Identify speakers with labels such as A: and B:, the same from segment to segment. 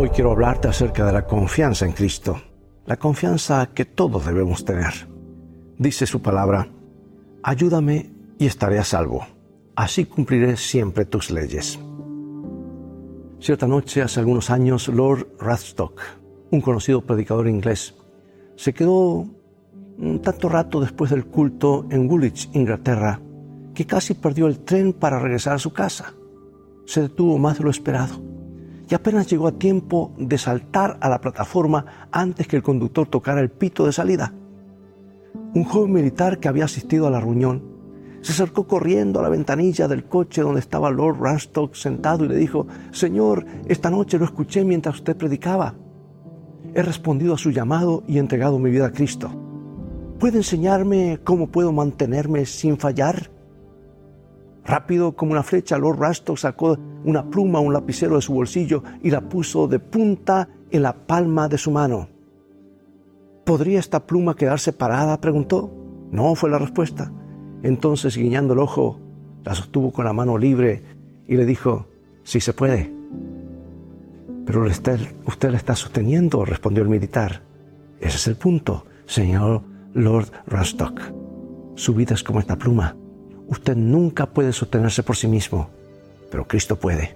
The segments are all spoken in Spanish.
A: Hoy quiero hablarte acerca de la confianza en Cristo, la confianza que todos debemos tener. Dice su palabra, ayúdame y estaré a salvo, así cumpliré siempre tus leyes. Cierta noche, hace algunos años, Lord Radstock, un conocido predicador inglés, se quedó un tanto rato después del culto en Woolwich, Inglaterra, que casi perdió el tren para regresar a su casa. Se detuvo más de lo esperado y apenas llegó a tiempo de saltar a la plataforma antes que el conductor tocara el pito de salida. Un joven militar que había asistido a la reunión se acercó corriendo a la ventanilla del coche donde estaba Lord Ranstock sentado y le dijo, Señor, esta noche lo escuché mientras usted predicaba. He respondido a su llamado y entregado mi vida a Cristo. ¿Puede enseñarme cómo puedo mantenerme sin fallar? Rápido como una flecha, Lord Rastock sacó una pluma, un lapicero de su bolsillo y la puso de punta en la palma de su mano. ¿Podría esta pluma quedar separada? preguntó. No, fue la respuesta. Entonces, guiñando el ojo, la sostuvo con la mano libre y le dijo, sí se puede. Pero usted, la está sosteniendo, respondió el militar. Ese es el punto, señor Lord Rastock. Su vida es como esta pluma usted nunca puede sostenerse por sí mismo, pero Cristo puede.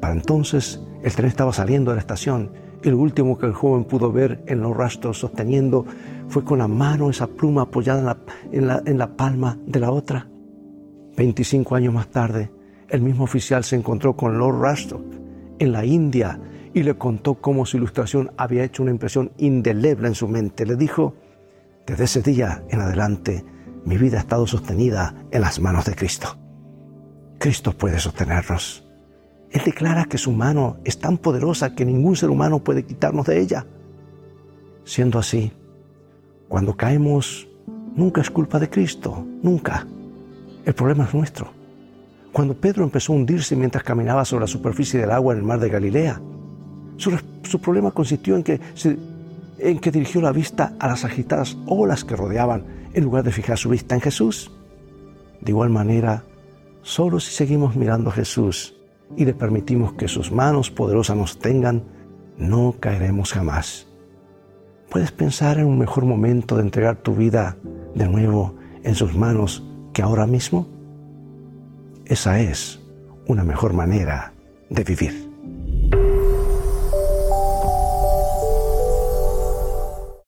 A: Para entonces, el tren estaba saliendo de la estación y lo último que el joven pudo ver en los rastros sosteniendo fue con la mano esa pluma apoyada en la, en la, palma de la otra. 25 años más tarde, el mismo oficial se encontró con Lord Rastock en la India y le contó cómo su ilustración había hecho una impresión indeleble en su mente. Le dijo, desde ese día en adelante, mi vida ha estado sostenida en las manos de Cristo. Cristo puede sostenernos. Él declara que su mano es tan poderosa que ningún ser humano puede quitarnos de ella. Siendo así, cuando caemos, nunca es culpa de Cristo, nunca. El problema es nuestro. Cuando Pedro empezó a hundirse mientras caminaba sobre la superficie del agua en el mar de Galilea, su, problema consistió en que, en que dirigió la vista a las agitadas olas que rodeaban en lugar de fijar su vista en Jesús. De igual manera, solo si seguimos mirando a Jesús y le permitimos que sus manos poderosas nos tengan, no caeremos jamás. ¿Puedes pensar en un mejor momento de entregar tu vida de nuevo en sus manos que ahora mismo? Esa es una mejor manera de vivir.